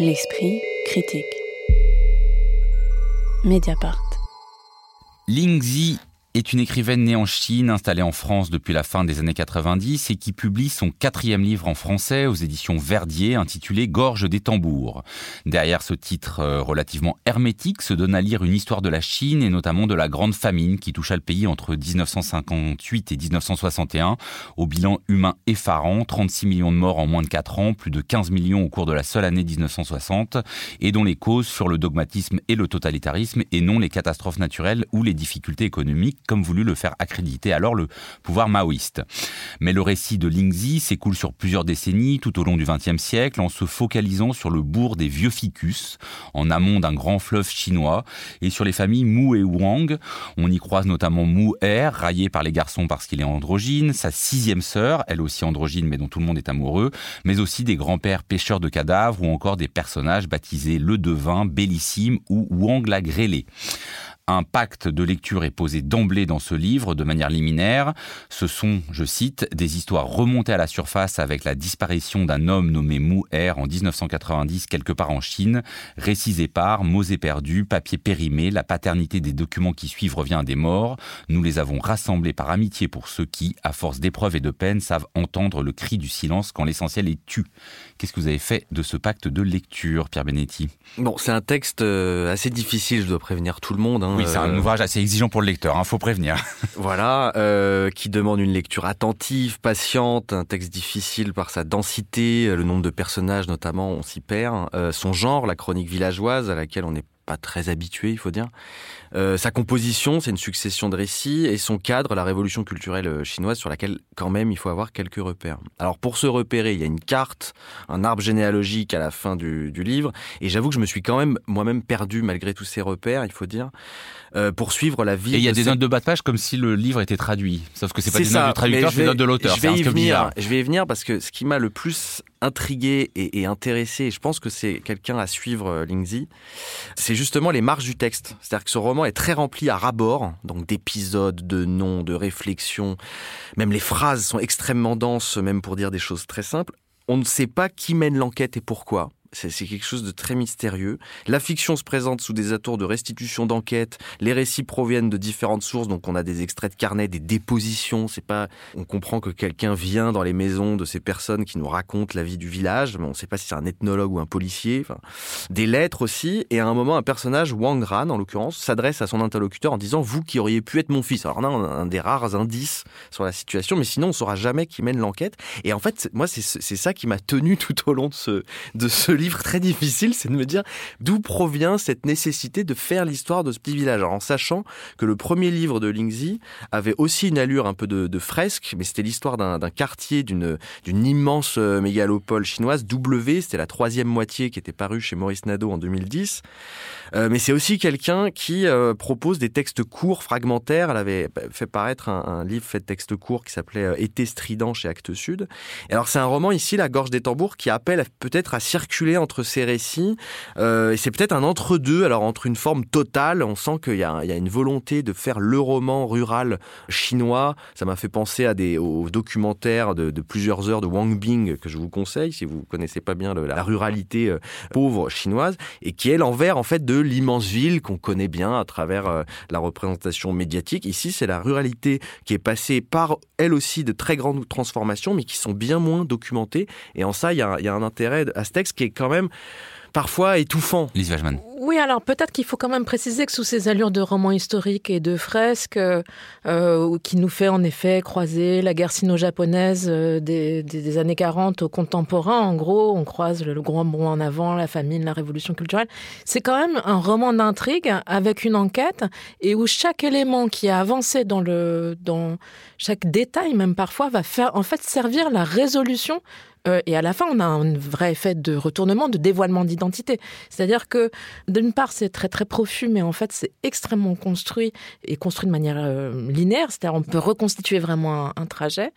L'esprit critique. Mediapart. Ling Zi est une écrivaine née en Chine, installée en France depuis la fin des années 90 et qui publie son quatrième livre en français aux éditions Verdier intitulé Gorge des tambours. Derrière ce titre euh, relativement hermétique se donne à lire une histoire de la Chine et notamment de la grande famine qui toucha le pays entre 1958 et 1961 au bilan humain effarant, 36 millions de morts en moins de 4 ans, plus de 15 millions au cours de la seule année 1960 et dont les causes sur le dogmatisme et le totalitarisme et non les catastrophes naturelles ou les difficultés économiques comme voulu le faire accréditer alors le pouvoir maoïste. Mais le récit de Lingzi s'écoule sur plusieurs décennies tout au long du XXe siècle en se focalisant sur le bourg des vieux ficus, en amont d'un grand fleuve chinois, et sur les familles Mu et Wang. On y croise notamment Mu Er, raillé par les garçons parce qu'il est androgyne, sa sixième sœur, elle aussi androgyne mais dont tout le monde est amoureux, mais aussi des grands-pères pêcheurs de cadavres ou encore des personnages baptisés Le Devin, Bellissime ou Wang la Grêlée. Un pacte de lecture est posé d'emblée dans ce livre de manière liminaire. Ce sont, je cite, des histoires remontées à la surface avec la disparition d'un homme nommé Mu Er en 1990 quelque part en Chine, récits épars, mots éperdus, papiers périmés, la paternité des documents qui suivent revient à des morts. Nous les avons rassemblés par amitié pour ceux qui, à force d'épreuves et de peines, savent entendre le cri du silence quand l'essentiel est tu. Qu'est-ce que vous avez fait de ce pacte de lecture, Pierre Benetti? Bon, c'est un texte euh, assez difficile, je dois prévenir tout le monde. Hein. Oui, c'est un euh, ouvrage assez exigeant pour le lecteur, il hein, faut prévenir. Voilà, euh, qui demande une lecture attentive, patiente, un texte difficile par sa densité, le nombre de personnages notamment, on s'y perd. Euh, son genre, la chronique villageoise, à laquelle on n'est pas très habitué, il faut dire. Euh, sa composition, c'est une succession de récits, et son cadre, la révolution culturelle euh, chinoise, sur laquelle quand même il faut avoir quelques repères. Alors pour se repérer, il y a une carte, un arbre généalogique à la fin du, du livre, et j'avoue que je me suis quand même moi-même perdu malgré tous ces repères, il faut dire, euh, pour suivre la vie. Et il y a des notes de bas de page comme si le livre était traduit, sauf que c'est pas des notes du traducteur, c'est des notes de l'auteur. Je vais y venir. Je vais y venir parce que ce qui m'a le plus intrigué et, et intéressé, et je pense que c'est quelqu'un à suivre, Lingzi, c'est justement les marges du texte. C'est-à-dire que ce roman est très rempli à rabord, donc d'épisodes, de noms, de réflexions. Même les phrases sont extrêmement denses, même pour dire des choses très simples. On ne sait pas qui mène l'enquête et pourquoi. C'est quelque chose de très mystérieux. La fiction se présente sous des atours de restitution d'enquête. Les récits proviennent de différentes sources, donc on a des extraits de carnet, des dépositions. C'est pas, on comprend que quelqu'un vient dans les maisons de ces personnes qui nous racontent la vie du village, mais on ne sait pas si c'est un ethnologue ou un policier. Des lettres aussi. Et à un moment, un personnage, Wang Ran en l'occurrence, s'adresse à son interlocuteur en disant vous qui auriez pu être mon fils. Alors on a un des rares indices sur la situation, mais sinon on saura jamais qui mène l'enquête. Et en fait, moi, c'est ça qui m'a tenu tout au long de ce de ce livre très difficile, c'est de me dire d'où provient cette nécessité de faire l'histoire de ce petit village. Alors, en sachant que le premier livre de Lingzi avait aussi une allure un peu de, fresque, mais c'était l'histoire d'un quartier, d'une immense euh, mégalopole chinoise. W, c'était la troisième moitié qui était parue chez Maurice Nadeau en 2010. Euh, mais c'est aussi quelqu'un qui euh, propose des textes courts, fragmentaires. Elle avait fait paraître un, livre fait de textes courts qui s'appelait Été strident chez Actes Sud. Et alors c'est un roman ici, La Gorge des Tambours, qui appelle peut-être à circuler entre ces récits. Euh, et c'est peut-être un entre-deux, alors entre une forme totale, on sent qu'il y, a une volonté de faire le roman rural chinois. Ça m'a fait penser à des aux documentaires de, plusieurs heures de Wang Bing que je vous conseille si vous connaissez pas bien la ruralité pauvre chinoise et qui est l'envers en fait de l'immense ville qu'on connaît bien à travers euh, la représentation médiatique. Ici, c'est la ruralité qui est passée par elle aussi de très grandes transformations, mais qui sont bien moins documentées. Et en ça, il y a, y a un intérêt à ce texte qui est quand même parfois étouffant. Lise Wajman. Oui, alors peut-être qu'il faut quand même préciser que sous ces allures de roman historique et de fresque, euh, qui nous fait en effet croiser la guerre sino-japonaise euh, des, années 40 au contemporain, en gros, on croise le, grand bond en avant, la famine, la révolution culturelle. C'est quand même un roman d'intrigue avec une enquête et où chaque élément qui a avancé dans le, dans chaque détail, même parfois, va faire en fait servir la résolution euh, et à la fin, on a un vrai effet de retournement, de dévoilement d'identité. C'est-à-dire que, d'une part, c'est très très profus, mais en fait, c'est extrêmement construit et construit de manière euh, linéaire. C'est-à-dire, on peut reconstituer vraiment un, trajet.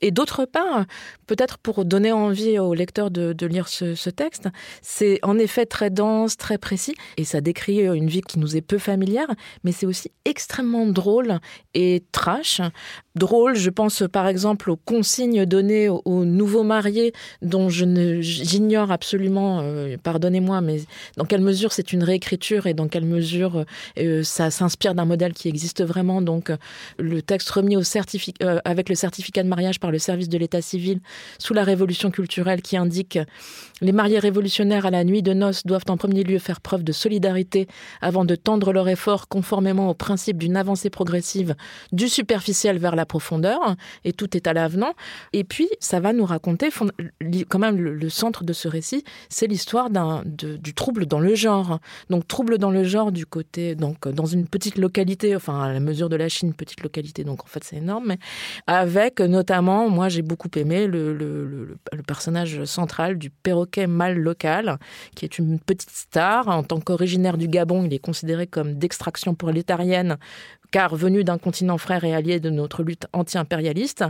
Et d'autre part, peut-être pour donner envie aux lecteurs de, lire ce, texte, c'est en effet très dense, très précis, et ça décrit une vie qui nous est peu familière, mais c'est aussi extrêmement drôle et trash. Drôle, je pense par exemple aux consignes données aux, aux nouveaux mariés dont je j'ignore absolument, euh, pardonnez-moi, mais dans quelle mesure c'est une réécriture et dans quelle mesure euh, ça s'inspire d'un modèle qui existe vraiment. Donc le texte remis au avec le certificat de mariage par le service de l'état civil sous la révolution culturelle qui indique les mariés révolutionnaires à la nuit de noces doivent en premier lieu faire preuve de solidarité avant de tendre leur effort conformément au principe d'une avancée progressive du superficiel vers la profondeur, et tout est à l'avenant. Et puis, ça va nous raconter, quand même, le, centre de ce récit, c'est l'histoire du trouble dans le genre. Donc, trouble dans le genre du côté, donc, dans une petite localité, enfin, à la mesure de la Chine, petite localité, donc en fait, c'est énorme, mais avec notamment, moi, j'ai beaucoup aimé le, le, personnage central du perroquet mâle local, qui est une petite star. En tant qu'originaire du Gabon, il est considéré comme d'extraction prolétarienne car venu d'un continent frère et allié de notre lutte anti-impérialiste,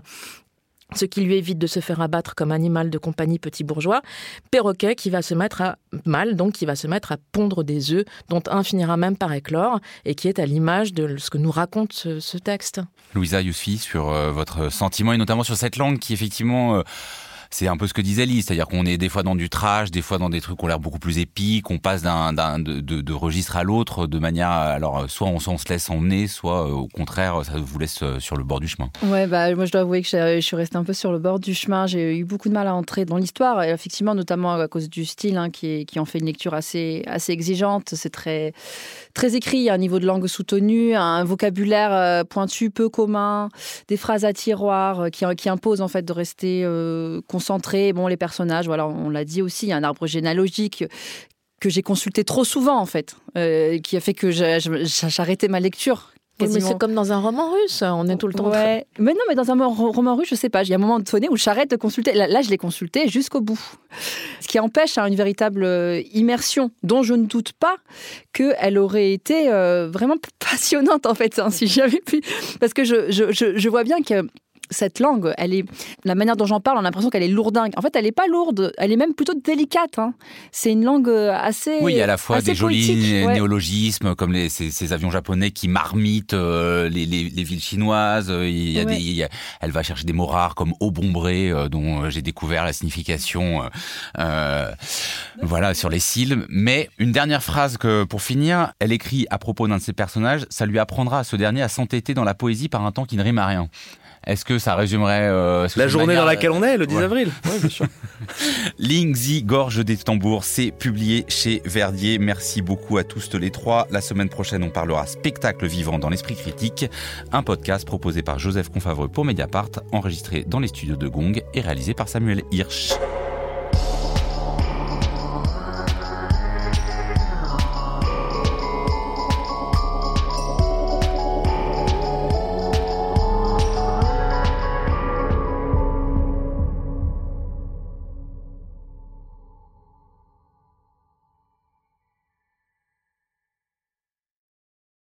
ce qui lui évite de se faire abattre comme animal de compagnie petit bourgeois, perroquet qui va se mettre à mal, donc qui va se mettre à pondre des œufs dont un finira même par éclore et qui est à l'image de ce que nous raconte ce, texte. Louisa Yousfi, sur euh, votre sentiment et notamment sur cette langue qui effectivement... Euh, c'est un peu ce que disait Lise, c'est-à-dire qu'on est des fois dans du trash, des fois dans des trucs qui ont l'air beaucoup plus épiques, on passe d'un, de, de, registre à l'autre de manière, alors soit on, se laisse emmener, soit euh, au contraire ça vous laisse euh, sur le bord du chemin. Ouais, bah moi je dois avouer que je suis restée un peu sur le bord du chemin. J'ai eu beaucoup de mal à entrer dans l'histoire, effectivement notamment à cause du style hein, qui, en fait une lecture assez assez exigeante. C'est très très écrit, il y a un niveau de langue soutenu, un vocabulaire euh, pointu peu commun, des phrases à tiroir qui, qui imposent en fait de rester concentré. Bon, les personnages, voilà, on l'a dit aussi, il y a un arbre généalogique que j'ai consulté trop souvent en fait, euh, qui a fait que j'arrêtais ma lecture. mais c'est comme dans un roman russe, on est tout le temps. Ouais. Mais non, mais dans un roman russe, je sais pas. Il y a un moment donné où j'arrête de consulter. Là, je l'ai consulté jusqu'au bout. Ce qui empêche hein, une véritable euh, immersion, dont je ne doute pas qu'elle aurait été euh, vraiment passionnante en fait, hein, si j'avais pu. Parce que je, je, je vois bien que cette langue, elle est, la manière dont j'en parle, on a l'impression qu'elle est lourdingue. En fait, elle n'est pas lourde, elle est même plutôt délicate. Hein. C'est une langue euh, assez. Oui, il y a à la fois des jolis néologismes, comme les, ces, avions japonais qui marmitent euh, les, villes chinoises. Il y a des, elle va chercher des mots rares comme obombré, euh, dont j'ai découvert la signification. voilà, sur les cils. Mais une dernière phrase que, pour finir, elle écrit à propos d'un de ses personnages ça lui apprendra à ce dernier à s'entêter dans la poésie par un temps qui ne rime à rien. Est-ce que ça résumerait euh, la journée dans laquelle on est, le 10 avril Oui, bien sûr. Lingzi, Gorge des tambours, c'est publié chez Verdier. Merci beaucoup à tous les trois. La semaine prochaine, on parlera spectacle vivant dans l'esprit critique, un podcast proposé par Joseph Confavreux pour Mediapart, enregistré dans les studios de Gong et réalisé par Samuel Hirsch.